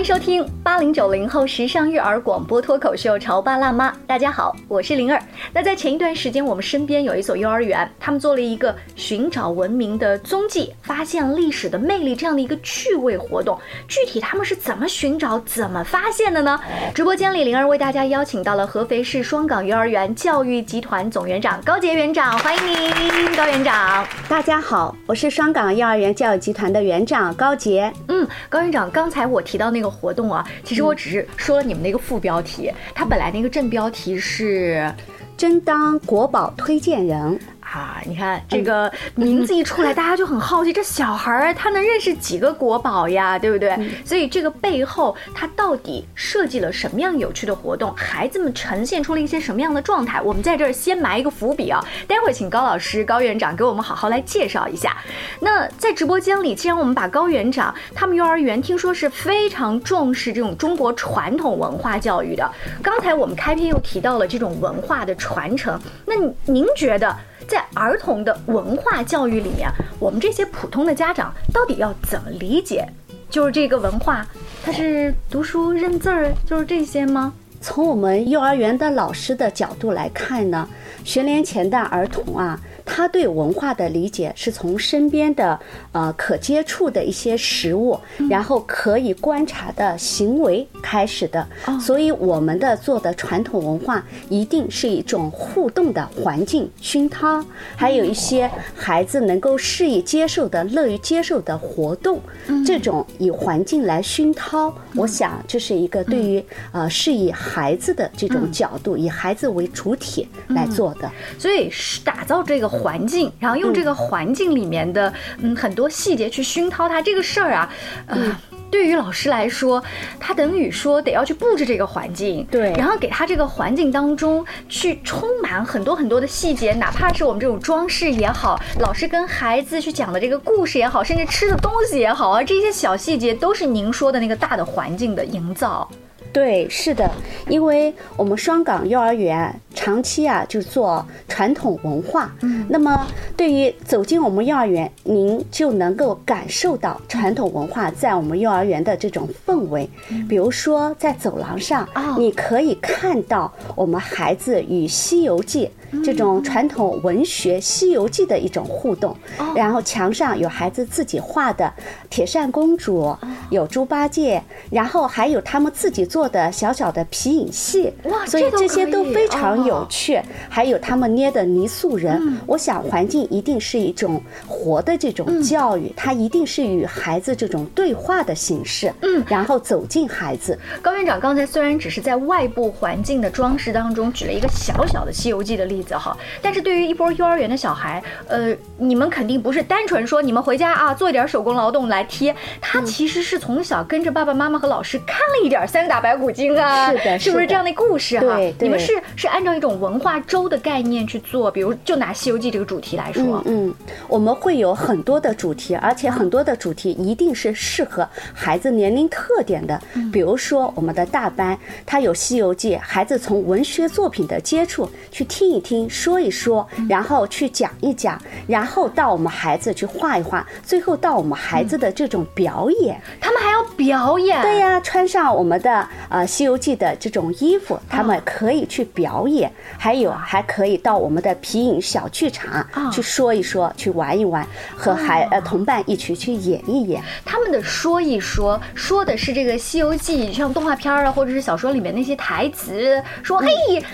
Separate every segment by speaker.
Speaker 1: 欢迎收听八零九零后时尚育儿广播脱口秀《潮爸辣妈》。大家好，我是灵儿。那在前一段时间，我们身边有一所幼儿园，他们做了一个寻找文明的踪迹，发现历史的魅力这样的一个趣味活动。具体他们是怎么寻找、怎么发现的呢？直播间里，灵儿为大家邀请到了合肥市双港幼儿园教育集团总园长高杰园长，欢迎您，高园长。
Speaker 2: 大家好，我是双港幼儿园教育集团的园长高杰。
Speaker 1: 嗯，高园长，刚才我提到那个活动啊，其实我只是说了你们那个副标题，它本来那个正标题是“
Speaker 2: 真当国宝推荐人”。
Speaker 1: 啊，你看这个 名字一出来，大家就很好奇，这小孩儿他能认识几个国宝呀？对不对？所以这个背后他到底设计了什么样有趣的活动？孩子们呈现出了一些什么样的状态？我们在这儿先埋一个伏笔啊，待会儿请高老师、高院长给我们好好来介绍一下。那在直播间里，既然我们把高园长他们幼儿园听说是非常重视这种中国传统文化教育的，刚才我们开篇又提到了这种文化的传承，那您觉得？在儿童的文化教育里面，我们这些普通的家长到底要怎么理解？就是这个文化，它是读书认字儿，就是这些吗？
Speaker 2: 从我们幼儿园的老师的角度来看呢，学龄前的儿童啊。他对文化的理解是从身边的呃可接触的一些食物，然后可以观察的行为开始的。所以我们的做的传统文化一定是一种互动的环境熏陶，还有一些孩子能够适宜接受的、乐于接受的活动。这种以环境来熏陶，我想这是一个对于呃是以孩子的这种角度，以孩子为主体来做的。
Speaker 1: 所以是打造这个。环境，然后用这个环境里面的嗯很多细节去熏陶他这个事儿啊，呃，对于老师来说，他等于说得要去布置这个环境，
Speaker 2: 对，
Speaker 1: 然后给他这个环境当中去充满很多很多的细节，哪怕是我们这种装饰也好，老师跟孩子去讲的这个故事也好，甚至吃的东西也好啊，这些小细节都是您说的那个大的环境的营造。
Speaker 2: 对，是的，因为我们双港幼儿园长期啊就做传统文化，嗯，那么对于走进我们幼儿园，您就能够感受到传统文化在我们幼儿园的这种氛围。比如说在走廊上，你可以看到我们孩子与《西游记》。这种传统文学《西游记》的一种互动，然后墙上有孩子自己画的铁扇公主，有猪八戒，然后还有他们自己做的小小的皮影戏，所以这些都非常有趣。还有他们捏的泥塑人，我想环境一定是一种活的这种教育，它一定是与孩子这种对话的形式，嗯，然后走进孩子。
Speaker 1: 高院长刚才虽然只是在外部环境的装饰当中举了一个小小的《西游记》的例子。例子哈，但是对于一波幼儿园的小孩，呃，你们肯定不是单纯说你们回家啊做一点手工劳动来贴，他其实是从小跟着爸爸妈妈和老师看了一点《三打白骨精》啊，
Speaker 2: 是的，
Speaker 1: 是不是这样的故事
Speaker 2: 哈？
Speaker 1: 你们是是按照一种文化周的概念去做，比如就拿《西游记》这个主题来说，
Speaker 2: 嗯，我们会有很多的主题，而且很多的主题一定是适合孩子年龄特点的，比如说我们的大班，他有《西游记》，孩子从文学作品的接触去听一听。听说一说，然后去讲一讲，然后到我们孩子去画一画，最后到我们孩子的这种表演，
Speaker 1: 他们还要表演。
Speaker 2: 对呀，穿上我们的呃《西游记》的这种衣服，他们可以去表演，还有还可以到我们的皮影小剧场去说一说，去玩一玩，和孩呃同伴一起去演一演。
Speaker 1: 他们的说一说，说的是这个《西游记》像动画片啊，或者是小说里面那些台词，说嘿，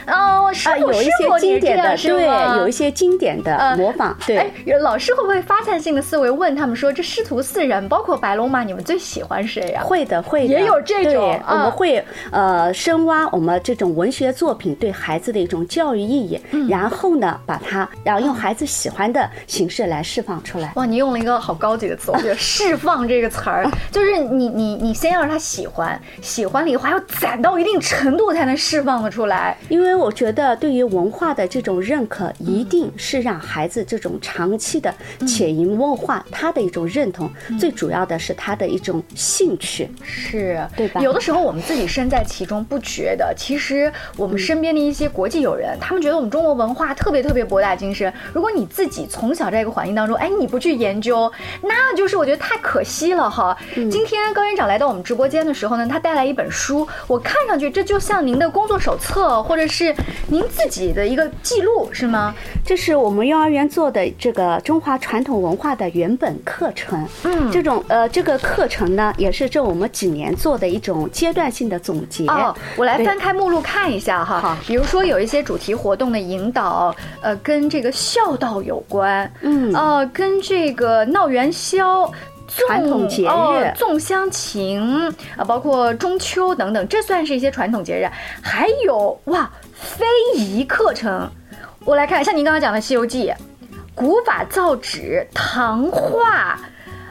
Speaker 1: 哦，师傅师傅你。
Speaker 2: 的对，有一些经典的模仿。对，
Speaker 1: 老师会不会发散性的思维问他们说：“这师徒四人，包括白龙马，你们最喜欢谁呀？”
Speaker 2: 会的，会的，
Speaker 1: 也有这种。
Speaker 2: 我们会呃深挖我们这种文学作品对孩子的一种教育意义，然后呢，把它然后用孩子喜欢的形式来释放出来。
Speaker 1: 哇，你用了一个好高级的词，我觉得 “释放”这个词儿，就是你你你先要让他喜欢，喜欢了以后还要攒到一定程度才能释放的出来。
Speaker 2: 因为我觉得对于文化的。这种认可一定是让孩子这种长期的潜移默化，他的一种认同，最主要的是他的一种兴趣。
Speaker 1: 是。
Speaker 2: 对吧？
Speaker 1: 有的时候我们自己身在其中不觉得，其实我们身边的一些国际友人，他们觉得我们中国文化特别特别博大精深。如果你自己从小在一个环境当中，哎，你不去研究，那就是我觉得太可惜了哈。今天高院长来到我们直播间的时候呢，他带来一本书，我看上去这就像您的工作手册，或者是您自己的一个记录，是吗？
Speaker 2: 这是我们幼儿园做的这个中华传统文化的原本课程。
Speaker 1: 嗯
Speaker 2: 这种呃这个课程呢，也是这我们几年做的一种阶段性的总结。
Speaker 1: 哦，我来翻开目录看一下哈。
Speaker 2: 好
Speaker 1: 比如说有一些主题活动的引导，呃，跟这个孝道有关，
Speaker 2: 嗯
Speaker 1: 呃，跟这个闹元宵。
Speaker 2: 传统节日
Speaker 1: 粽香情啊，包括中秋等等，这算是一些传统节日。还有哇，非遗课程，我来看，像您刚刚讲的《西游记》，古法造纸、糖画，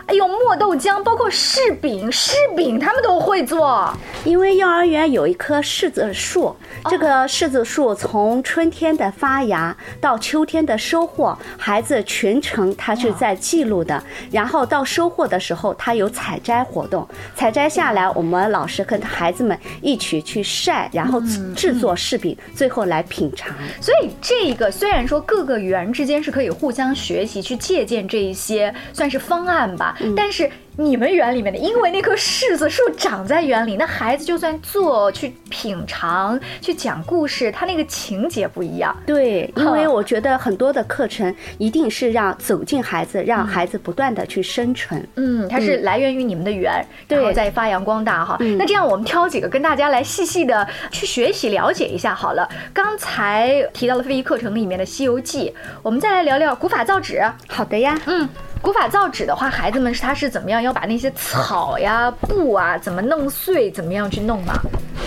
Speaker 1: 哎呦，磨豆浆，包括柿饼，柿饼他们都会做。
Speaker 2: 因为幼儿园有一棵柿子树，这个柿子树从春天的发芽到秋天的收获，孩子全程他是在记录的。然后到收获的时候，他有采摘活动，采摘下来，我们老师跟孩子们一起去晒，然后制作柿饼，最后来品尝。
Speaker 1: 所以这个虽然说各个园之间是可以互相学习、去借鉴这一些算是方案吧，但是你们园里面的，因为那棵柿子树长在园里，那孩子就算做、去品尝、去讲故事，他那个情节不一样。
Speaker 2: 对，因为我觉得很多的课程一定是让走进孩子，让孩子不断的去生存。
Speaker 1: 嗯，它是来源于你们的园，
Speaker 2: 对
Speaker 1: 然后再发扬光大哈。
Speaker 2: 嗯
Speaker 1: 那这样我们挑几个跟大家来细细的去学习了解一下好了。刚才提到了非遗课程里面的《西游记》，我们再来聊聊古法造纸。
Speaker 2: 好的呀，
Speaker 1: 嗯，古法造纸的话，孩子们是他是怎么样要把那些草呀、布啊怎么弄碎，怎么样去弄吗？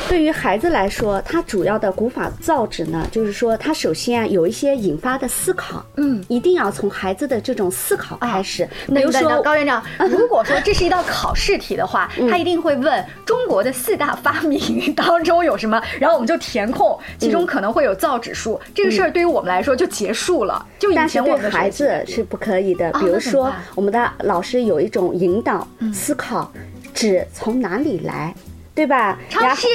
Speaker 2: 对于孩子来说，他主要的古法造纸呢，就是说他首先啊有一些引发的思考，
Speaker 1: 嗯，
Speaker 2: 一定要从孩子的这种思考开始。比如说，
Speaker 1: 高院长，如果说这是一道考试题的话，他一定会问中国的四大发明当中有什么，然后我们就填空，其中可能会有造纸术。这个事儿对于我们来说就结束了，就以
Speaker 2: 但是
Speaker 1: 前我
Speaker 2: 对孩
Speaker 1: 们的学习
Speaker 2: 子是不可以的。
Speaker 1: 哦
Speaker 2: 比如说我们的老师有一种引导思考，纸从哪里来，对吧？然后
Speaker 1: 超市。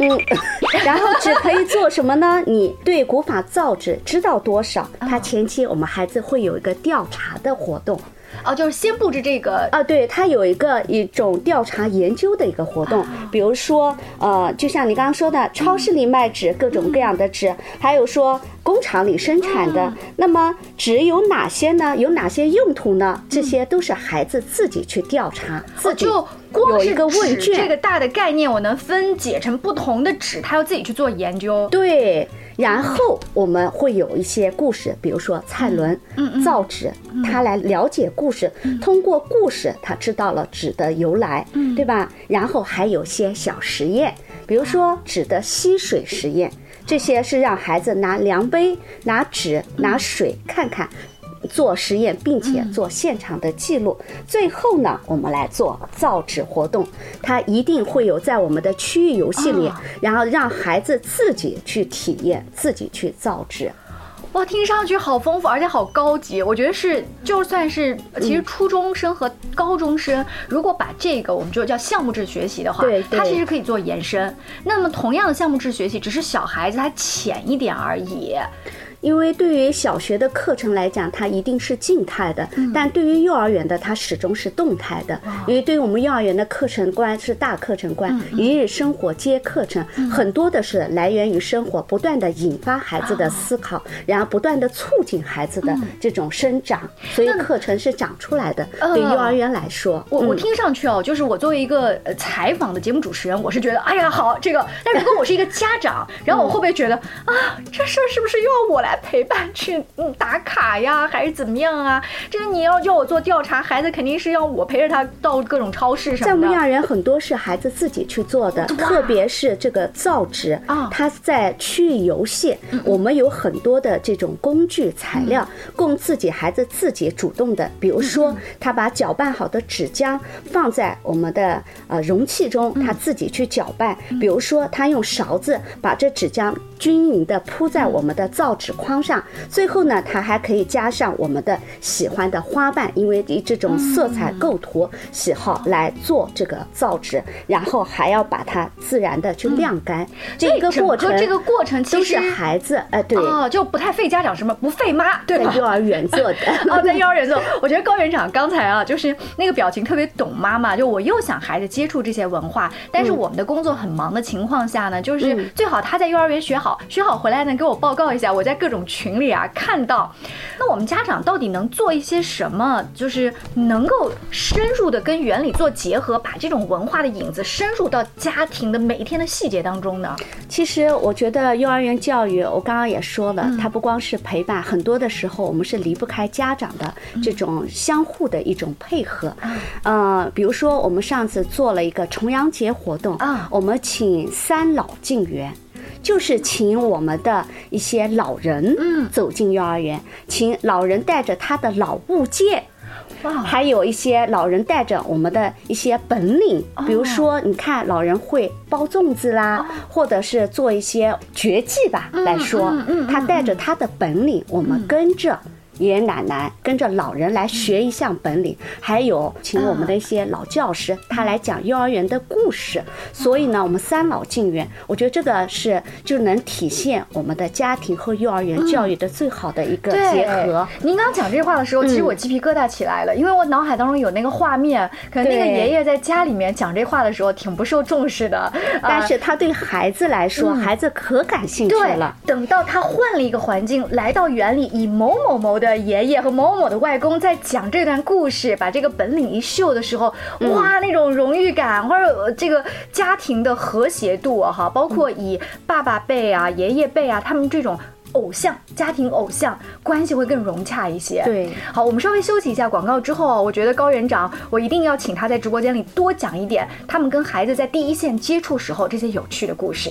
Speaker 2: 嗯，然后纸可以做什么呢？你对古法造纸知道多少？它前期我们孩子会有一个调查的活动。
Speaker 1: 哦，就是先布置这个
Speaker 2: 啊，对，它有一个一种调查研究的一个活动，比如说，呃，就像你刚刚说的，超市里卖纸，各种各样的纸，还有说工厂里生产的，那么纸有哪些呢？有哪些用途呢？这些都是孩子自己去调查，自己
Speaker 1: 就光是
Speaker 2: 个问
Speaker 1: 卷这，个大的概念，我能分解成不同的纸，他要自己去做研究。
Speaker 2: 对。然后我们会有一些故事，比如说蔡伦造纸，他来了解故事，通过故事他知道了纸的由来，对吧？然后还有些小实验，比如说纸的吸水实验，这些是让孩子拿量杯、拿纸、拿水看看。做实验，并且做现场的记录。最后呢，我们来做造纸活动，它一定会有在我们的区域游戏里，
Speaker 1: 啊
Speaker 2: 然后让孩子自己去体验，自己去造纸。
Speaker 1: 哇，听上去好丰富，而且好高级。我觉得是，就算是其实初中生和高中生，如果把这个我们就叫项目制学习的话，
Speaker 2: 对对
Speaker 1: 它其实可以做延伸。那么同样的项目制学习，只是小孩子他浅一点而已。
Speaker 2: 因为对于小学的课程来讲，它一定是静态的，但对于幼儿园的，它始终是动态的。因为对于我们幼儿园的课程观是大课程观，一日生活皆课程，很多的是来源于生活，不断的引发孩子的思考，然后不断的促进孩子的这种生长，所以课程是长出来的。对幼儿园来说，
Speaker 1: 我我
Speaker 2: 嗯。
Speaker 1: 听上去哦，就是我作为一个呃采访的节目主持人，我是觉得，哎呀好这个，但如果我是一个家长，然后我会不会觉得啊，这事儿是不是又要我来陪伴去嗯打卡呀，还是怎么样啊？这个你要叫我做调查，孩子肯定是要我陪着他到各种超市什么的。
Speaker 2: 在我们幼儿园很多是孩子自己去做的，特别是这个造纸
Speaker 1: 啊。
Speaker 2: 它在区域游戏，我们有很多的这种工具材料，供自己孩子自己主动的，比如说他把搅拌好的纸浆放在我们的呃容器中，他自己去搅拌，比如说他用勺子把这纸浆均匀的铺在我们的造纸框上。最后呢，它还可以加上我们的喜欢的花瓣，因为以这种色彩构图喜好来做这个造纸，然后还要把它自然的去晾干。这个过程，
Speaker 1: 这个过程
Speaker 2: 都是孩子，哎，对，
Speaker 1: 哦，就不太费家长什么，不费妈，对
Speaker 2: 吧？幼儿园做的，
Speaker 1: 哦，在幼儿园做。我觉得高园长刚才啊，就是那个表情特别懂妈妈，就我又想孩子接触这些文化，但是我们的工作很忙的情况下呢，就是最好他在幼儿园学好，学好回来呢给我报告一下，我在各种群里啊看到。那我们家长到底能做一些什么，就是能够深入的跟原理做结合，把这种文化的影子深入到家庭的每一天的细节当中呢？
Speaker 2: 其实我觉得幼儿园教育，我刚刚也说了，它不光是陪伴，很多的时候我们是离不开家长的这种相互的一种配合。呃，比如说我们上次做了一个重阳节活动啊，我们请三老进园。就是请我们的一些老人，嗯，走进幼儿园，请老人带着他的老物件，哇，还有一些老人带着我们的一些本领，比如说，你看老人会包粽子啦，或者是做一些绝技吧，来说，他带着他的本领，我们跟着。爷爷奶奶跟着老人来学一项本领，还有请我们的一些老教师，他来讲幼儿园的故事。所以呢，我们三老进园，我觉得这个是就能体现我们的家庭和幼儿园教育的最好的一个结合。
Speaker 1: 您刚讲这话的时候，其实我鸡皮疙瘩起来了，因为我脑海当中有那个画面，可能那个爷爷在家里面讲这话的时候挺不受重视的，
Speaker 2: 但是他对孩子来说，孩子可感兴趣了。
Speaker 1: 等到他换了一个环境，来到园里，以某某某的。的爷爷和某某的外公在讲这段故事，把这个本领一秀的时候，哇，那种荣誉感或者这个家庭的和谐度哈，包括以爸爸辈啊、爷爷辈啊，他们这种偶像家庭偶像关系会更融洽一些。
Speaker 2: 对，
Speaker 1: 好，我们稍微休息一下广告之后，我觉得高园长，我一定要请他在直播间里多讲一点他们跟孩子在第一线接触时候这些有趣的故事。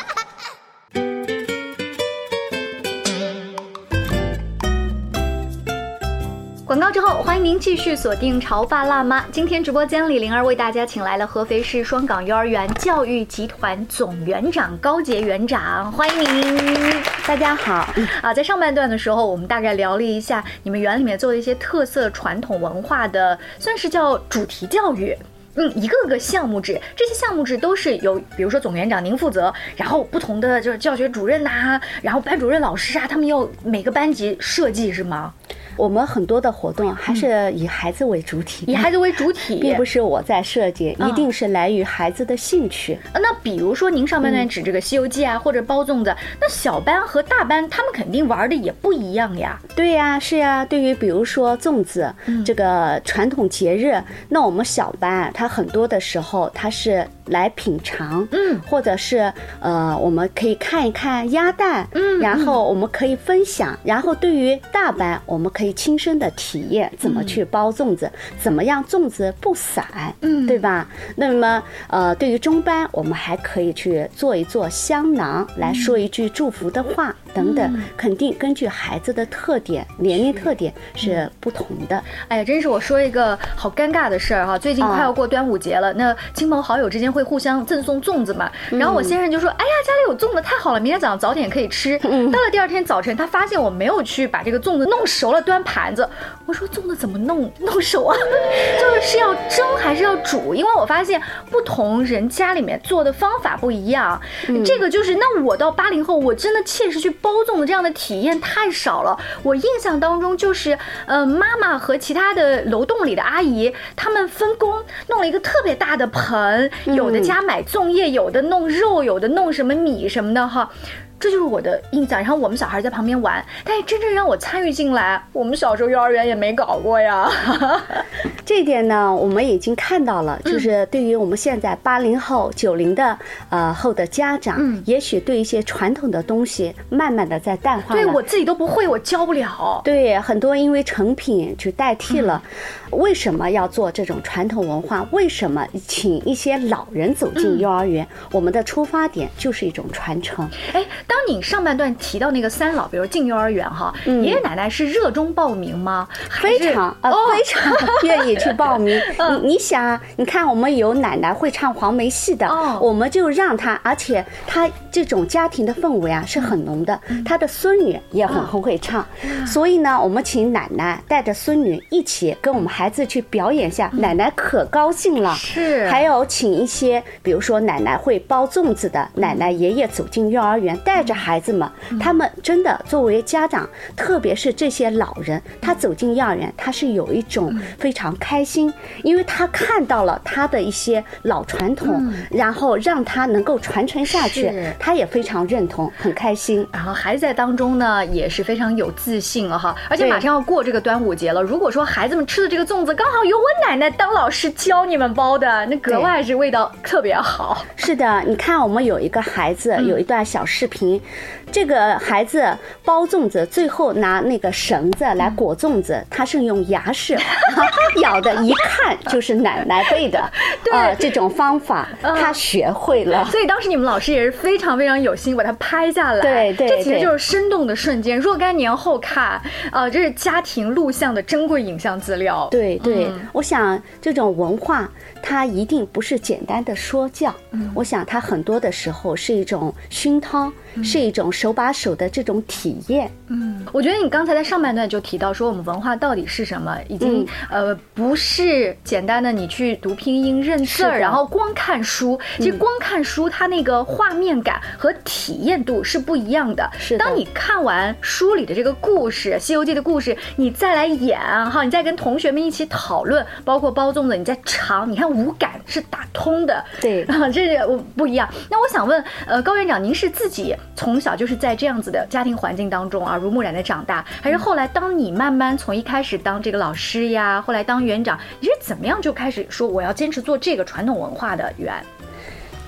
Speaker 1: 广告之后，欢迎您继续锁定《潮爸辣妈》。今天直播间里，灵儿为大家请来了合肥市双岗幼儿园教育集团总园长高杰园长，欢迎您！
Speaker 2: 大家好
Speaker 1: 啊！在上半段的时候，我们大概聊了一下你们园里面做的一些特色传统文化的，算是叫主题教育。嗯，一个个项目制，这些项目制都是由，比如说总园长您负责，然后不同的就是教学主任呐，然后班主任老师啊，他们要每个班级设计是吗？
Speaker 2: 我们很多的活动还是以孩子为主体，
Speaker 1: 以孩子为主体，
Speaker 2: 并不是我在设计，一定是来于孩子的兴趣。
Speaker 1: 那比如说您上半段指这个《西游记》啊，或者包粽子，那小班和大班他们肯定玩的也不一样呀。
Speaker 2: 对呀，是呀。对于比如说粽子这个传统节日，那我们小班他很多的时候他是来品尝，嗯，或者是呃，我们可以看一看鸭蛋，嗯，然后我们可以分享。然后对于大班，我们可可以亲身的体验怎么去包粽子，怎么样粽子不散，嗯，对吧？那么，呃，对于中班，我们还可以去做一做香囊，来说一句祝福的话。等等，肯定根据孩子的特点、年龄特点是不同的。
Speaker 1: 哎呀，真是我说一个好尴尬的事儿哈！最近快要过端午节了，那亲朋好友之间会互相赠送粽子嘛。然后我先生就说：“哎呀，家里有粽子太好了，明天早上早点可以吃。”到了第二天早晨，他发现我没有去把这个粽子弄熟了端盘子。我说：“粽子怎么弄 弄熟啊？就是是要蒸还是要煮？因为我发现不同人家里面做的方法不一样。这个就是那我到八零后，我真的切实去。包粽子这样的体验太少了，我印象当中就是，呃，妈妈和其他的楼栋里的阿姨，他们分工弄了一个特别大的盆，有的家买粽叶，有的弄肉，有的弄什么米什么的哈。这就是我的印象。然后我们小孩在旁边玩，但是真正让我参与进来，我们小时候幼儿园也没搞过呀。
Speaker 2: 这一点呢，我们已经看到了，就是对于我们现在八零后、九零的呃后的家长，
Speaker 1: 嗯
Speaker 2: 也许对一些传统的东西慢慢的在淡化。
Speaker 1: 对我自己都不会，我教不了。
Speaker 2: 对，很多因为成品去代替了。为什么要做这种传统文化？为什么请一些老人走进幼儿园？我们的出发点就是一种传承。
Speaker 1: 哎，当你上半段提到那个三老，比如进幼儿园哈，
Speaker 2: 嗯
Speaker 1: 爷爷奶奶是热衷报名吗？
Speaker 2: 非常呃、
Speaker 1: 哦
Speaker 2: 非常 愿意去报名。你你想啊，你看我们有奶奶会唱黄梅戏的，
Speaker 1: 哦。
Speaker 2: 我们就让她，而且她这种家庭的氛围啊是很浓的，她的孙女也很很会唱，所以呢，我们请奶奶带着孙女一起跟我们孩子去表演一下，奶奶可高兴了。
Speaker 1: 是。
Speaker 2: 还有请一些，比如说奶奶会包粽子的，奶奶爷爷走进幼儿园，带着孩子们，他们真的作为家长，特别是这些老人，他走进幼儿园，他是有一种非常开心，因为他看到了他的一些老传统，然后让他能够传承下去，他也非常认同，很开心。
Speaker 1: 然后孩子在当中呢，也是非常有自信了哈，而且马上要过这个端午节了。如果说孩子们吃的这个粽子刚好有我奶奶当老师教你们包的，那格外是味道特别好。
Speaker 2: 是的，你看我们有一个孩子，有一段小视频，这个孩子包粽子，最后拿那个绳子来裹粽子，他是用牙齿 咬的，一看就是奶奶辈的，
Speaker 1: 对
Speaker 2: 呃这种方法他学会了。
Speaker 1: 所以当时你们老师也是非常非常有心，把它拍下来。
Speaker 2: 对对对
Speaker 1: 这其实就是生动的瞬间。若干年后看，呃，这是家庭录像的珍贵影像资料。
Speaker 2: 对对，
Speaker 1: 嗯
Speaker 2: 我想这种文化它一定不是简单的说教，
Speaker 1: 嗯
Speaker 2: 我想它很多的时候是一种熏陶，
Speaker 1: 嗯
Speaker 2: 是一种手把手的这种体验。
Speaker 1: 嗯，我觉得你刚才在上半段就提到说，我们文化到底是什么，已经、呃不是简单的你去读拼音认字儿，然后光看书。其实光看书，它那个画面感和体验度是不一样的。
Speaker 2: 是的
Speaker 1: 当你看完书里的这个故事，《西游记》的故事，你再来演哈，你再跟同学们一起讨论，包括包粽子，你再尝，你看五感是打通的。
Speaker 2: 对
Speaker 1: 啊，这是我不一样。那我想问，呃，高院长，您是自己从小就是在这样子的家庭环境当中耳濡目染的长大，还是后来当你慢慢从一开始当这个老师呀，后来当园长，你是怎么样就开始说我要坚持做这个传统文化的园？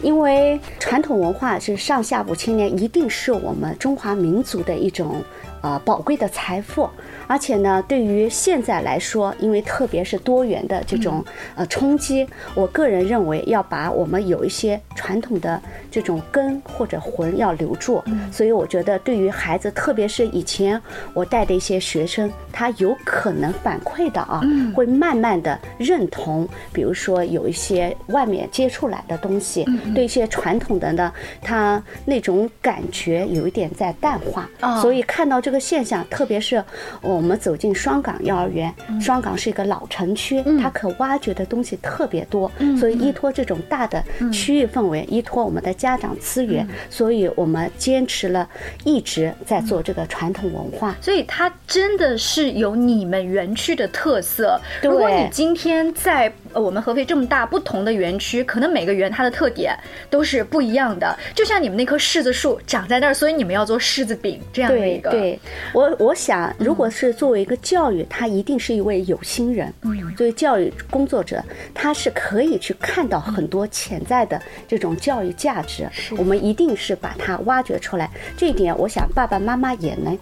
Speaker 2: 因为传统文化是上下五千年，一定是我们中华民族的一种呃宝贵的财富。而且呢，对于现在来说，因为特别是多元的这种呃冲击，我个人认为要把我们有一些传统的这种根或者魂要留住。所以我觉得，对于孩子，特别是以前我带的一些学生，他有可能反馈的啊，会慢慢的认同，比如说有一些外面接触来的东西，对一些传统的呢，他那种感觉有一点在淡化。
Speaker 1: 哦
Speaker 2: 所以看到这个现象，特别是我们走进双港幼儿园，双港是一个老城区，它可挖掘的东西特别多，所以依托这种大的区域氛围，依托我们的家长资源，所以我们坚持了，一直在做这个传统文化。
Speaker 1: 所以它真的是有你们园区的特色。如果你今天在呃我们合肥这么大不同的园区，可能每个园它的特点都是不一样的。就像你们那棵柿子树长在那儿，所以你们要做柿子饼这样的一个。
Speaker 2: 对对，我我想，如果是作为一个教育，他一定是一位有心人。
Speaker 1: 嗯
Speaker 2: 作为教育工作者，他是可以去看到很多潜在的这种教育价值。我们一定是把它挖掘出来。这一点，我想爸爸妈妈也能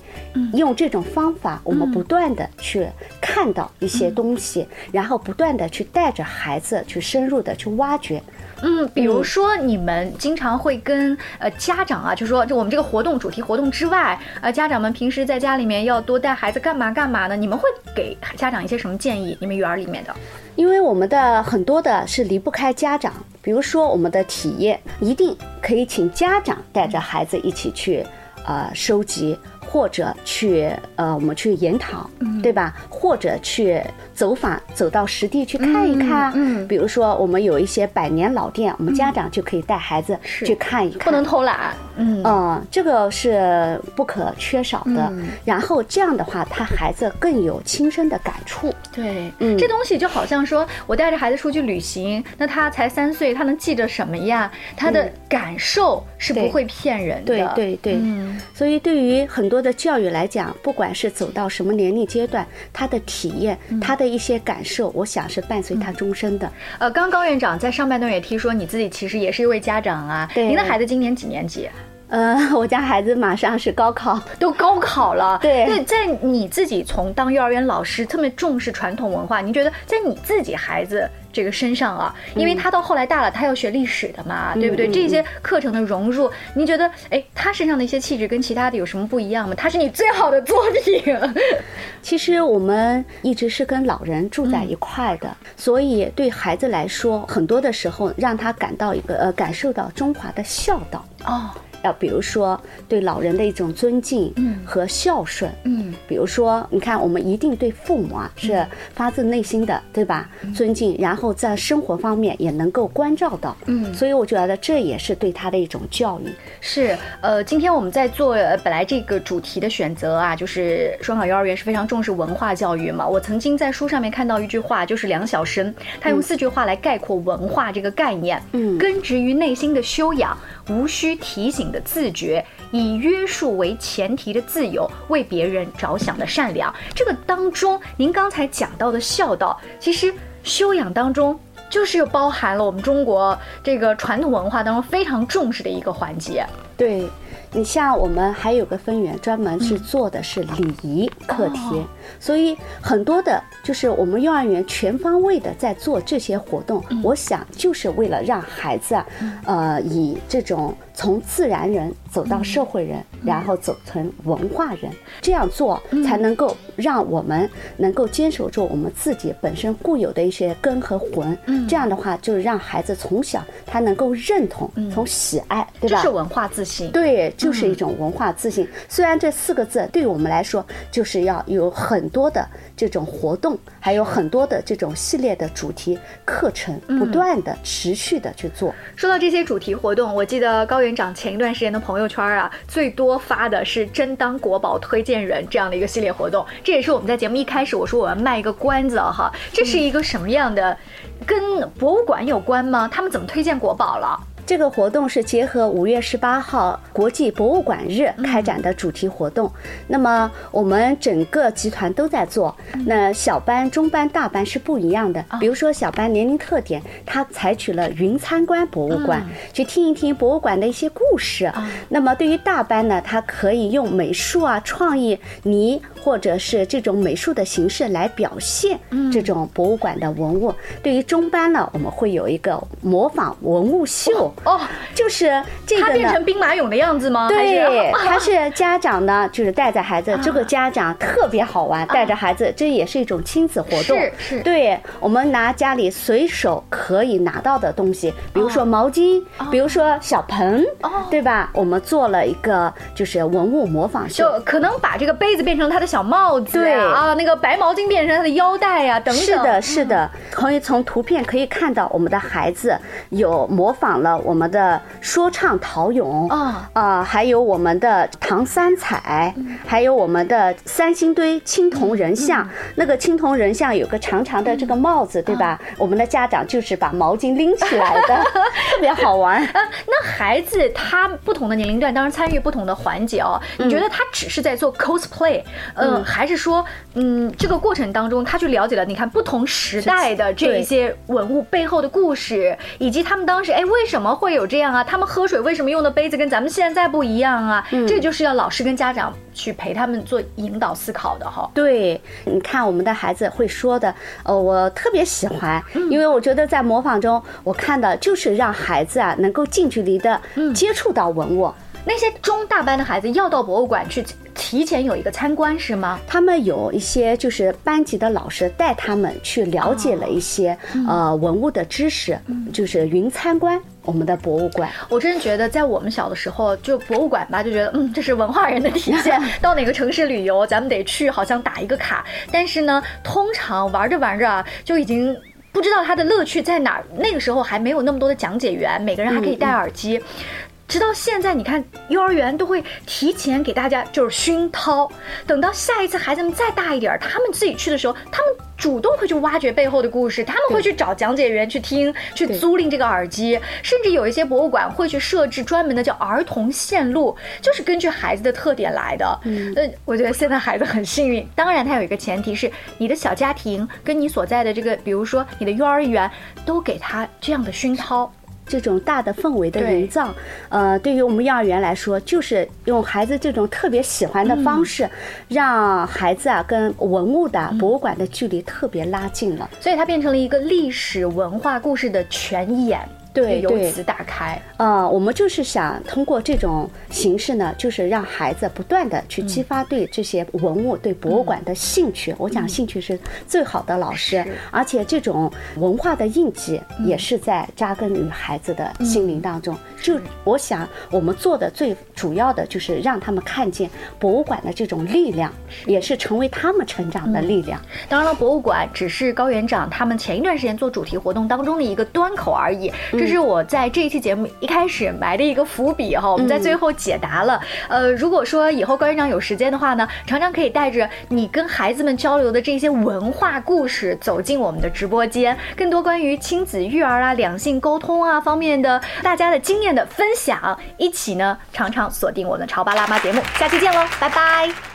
Speaker 2: 用这种方法，我们不断的去看到一些东西，然后不断的去带着孩子去深入的去挖掘。
Speaker 1: 嗯，比如说你们经常会跟呃家长啊，就说就我们这个活动主题活动之外，呃家长们平时在家里面要多带孩子干嘛干嘛呢？你们会给家长一些什么建议？你们园儿里面的？
Speaker 2: 因为我们的很多的是离不开家长，比如说我们的体验，一定可以请家长带着孩子一起去，呃，收集或者去呃我们去研讨，对吧？或者去走访，走到实地去看一看。
Speaker 1: 嗯嗯
Speaker 2: 比如说我们有一些百年老店，我们家长就可以带孩子去看一看。
Speaker 1: 不能偷懒。嗯，
Speaker 2: 嗯，这个是不可缺少的。
Speaker 1: 嗯
Speaker 2: 然后这样的话，他孩子更有亲身的感触。
Speaker 1: 对，
Speaker 2: 嗯
Speaker 1: 这东西就好像说我带着孩子出去旅行，那他才三岁，他能记着什么呀？他的感受是不会骗人的。
Speaker 2: 对对对，
Speaker 1: 嗯
Speaker 2: 所以对于很多的教育来讲，不管是走到什么年龄阶段，他的体验、
Speaker 1: 嗯
Speaker 2: 他的一些感受，我想是伴随他终身的。
Speaker 1: 呃，刚刚高院长在上半段也提说，你自己其实也是一位家长啊。
Speaker 2: 对
Speaker 1: 您的孩子今年几年级？
Speaker 2: 呃，我家孩子马上是高考，
Speaker 1: 都高考了，
Speaker 2: 对
Speaker 1: 那在你自己从当幼儿园老师特别重视传统文化，您觉得在你自己孩子这个身上啊，因为他到后来大了，他要学历史的嘛，对不对？
Speaker 2: 嗯
Speaker 1: 这些课程的融入，您觉得，哎，他身上的一些气质跟其他的有什么不一样吗？他是你最好的作品。
Speaker 2: 其实我们一直是跟老人住在一块的，所以对孩子来说，很多的时候让他感到一个呃，感受到中华的孝道。
Speaker 1: 哦，
Speaker 2: 要比如说对老人的一种尊敬和孝顺，
Speaker 1: 嗯，
Speaker 2: 比如说你看，我们一定对父母啊是发自内心的，对吧？尊敬，然后在生活方面也能够关照到，
Speaker 1: 嗯。
Speaker 2: 所以我觉得这也是对他的一种教育。
Speaker 1: 是，呃，今天我们在做呃本来这个主题的选择啊，就是双考幼儿园是非常重视文化教育嘛。我曾经在书上面看到一句话，就是梁晓声，他用四句话来概括文化这个概念：
Speaker 2: 嗯。
Speaker 1: 根植于内心的修养，无需提醒的自觉，以约束为前提的自由，为别人着想的善良。这个当中，您刚才讲到的孝道，其实修养当中。就是又包含了我们中国这个传统文化当中非常重视的一个环节。
Speaker 2: 对，你像我们还有个分园，专门是做的是礼仪课题，所以很多的就是我们幼儿园全方位的在做这些活动，我想就是为了让孩子啊，呃，以这种从自然人走到社会人，然后走成文化人，这样做才能够让我们能够坚守住我们自己本身固有的一些根和魂。这样的话，就是让孩子从小他能够认同，从喜爱，对吧？
Speaker 1: 这是文化自信。
Speaker 2: 对，就是一种文化自信。虽然这四个字对我们来说，就是要有很多的这种活动，还有很多的这种系列的主题课程，不断的持续的去做。
Speaker 1: 说到这些主题活动，我记得高园长前一段时间的朋友圈啊，最多发的是“真当国宝推荐人”这样的一个系列活动。这也是我们在节目一开始我说我要卖一个关子哈，这是一个什么样的？跟博物馆有关吗？他们怎么推荐国宝了？
Speaker 2: 这个活动是结合五月十八号国际博物馆日开展的主题活动。那么我们整个集团都在做。那小班、中班、大班是不一样的。比如说小班年龄特点，它采取了云参观博物馆，去听一听博物馆的一些故事。那么对于大班呢，它可以用美术啊、创意泥或者是这种美术的形式来表现这种博物馆的文物。对于中班呢，我们会有一个模仿文物秀。
Speaker 1: 哦，
Speaker 2: 就是这个呢
Speaker 1: 它变成。兵马俑的样子吗？
Speaker 2: 对，
Speaker 1: 是
Speaker 2: 他是家长呢，就是带着孩子，这个家长特别好玩，带着孩子，这也是一种亲子活动。
Speaker 1: 是是
Speaker 2: 对我们拿家里随手可以拿到的东西，比如说毛巾，比如说小盆，
Speaker 1: 哦
Speaker 2: 对吧？我们做了一个就是文物模仿秀。
Speaker 1: 就可能把这个杯子变成他的小帽子
Speaker 2: 对，
Speaker 1: 啊，那个白毛巾变成他的腰带呀，等等。
Speaker 2: 是的，是的，可以从图片可以看到，我们的孩子有模仿了我们的说唱陶俑
Speaker 1: 啊
Speaker 2: 啊、还有我们的唐三彩，还有我们的三星堆青铜人像。那个青铜人像有个长长的这个帽子，对吧？我们的家长就是把毛巾拎起来的，特别好玩。
Speaker 1: 啊，那孩子他不同的年龄段，当然参与不同的环节哦。你觉得他只是在做 cosplay，呃，还是说，嗯，这个过程当中他去了解了，你看不同时代的这一些文物背后的故事，以及他们当时哎为什么会有这样啊？他们喝水为什么用的杯子跟咱们现在不一样啊？这就是要老师跟家长去陪他们做引导思考的哈。
Speaker 2: 对，你看我们的孩子会说的，呃，我特别喜欢，因为我觉得在模仿中，我看到就是让孩子啊能够近距离的接触到文物。
Speaker 1: 那些中大班的孩子要到博物馆去提前有一个参观是吗？
Speaker 2: 他们有一些就是班级的老师带他们去了解了一些、呃文物的知识，就是云参观。我们的博物馆。
Speaker 1: 我真觉得，在我们小的时候，就博物馆吧，就觉得嗯，这是文化人的体现。到哪个城市旅游，咱们得去，好像打一个卡。但是呢，通常玩着玩着啊，就已经不知道它的乐趣在哪儿。那个时候还没有那么多的讲解员，每个人还可以戴耳机。直到现在，你看幼儿园都会提前给大家就是熏陶，等到下一次孩子们再大一点，他们自己去的时候，他们主动会去挖掘背后的故事，他们会去找讲解员去听，去租赁这个耳机，甚至有一些博物馆会去设置专门的叫儿童线路，就是根据孩子的特点来的。嗯，呃，我觉得现在孩子很幸运，当然他有一个前提是你的小家庭跟你所在的这个，比如说你的幼儿园，都给他这样的熏陶。
Speaker 2: 这种大的氛围的营造，呃，对于我们幼儿园来说，就是用孩子这种特别喜欢的方式，让孩子啊跟文物的博物馆的距离特别拉近了，
Speaker 1: 所以它变成了一个历史文化故事的全演。
Speaker 2: 对，
Speaker 1: 由此打开。
Speaker 2: 呃，我们就是想通过这种形式呢，就是让孩子不断的去激发对这些文物、对博物馆的兴趣。我讲兴趣是最好的老师，而且这种文化的印记也是在扎根于孩子的心灵当中。就我想，我们做的最主要的就是让他们看见博物馆的这种力量，也是成为他们成长的力量。
Speaker 1: 当然了，博物馆只是高园长他们前一段时间做主题活动当中的一个端口而已。这是我在这一期节目一开始埋的一个伏笔哈，我们在最后解答了。呃，如果说以后高院长有时间的话呢，常常可以带着你跟孩子们交流的这些文化故事走进我们的直播间，更多关于亲子育儿啊、两性沟通啊方面的大家的经验的分享，一起呢常常锁定我们的潮爸辣妈节目，下期见喽，拜拜。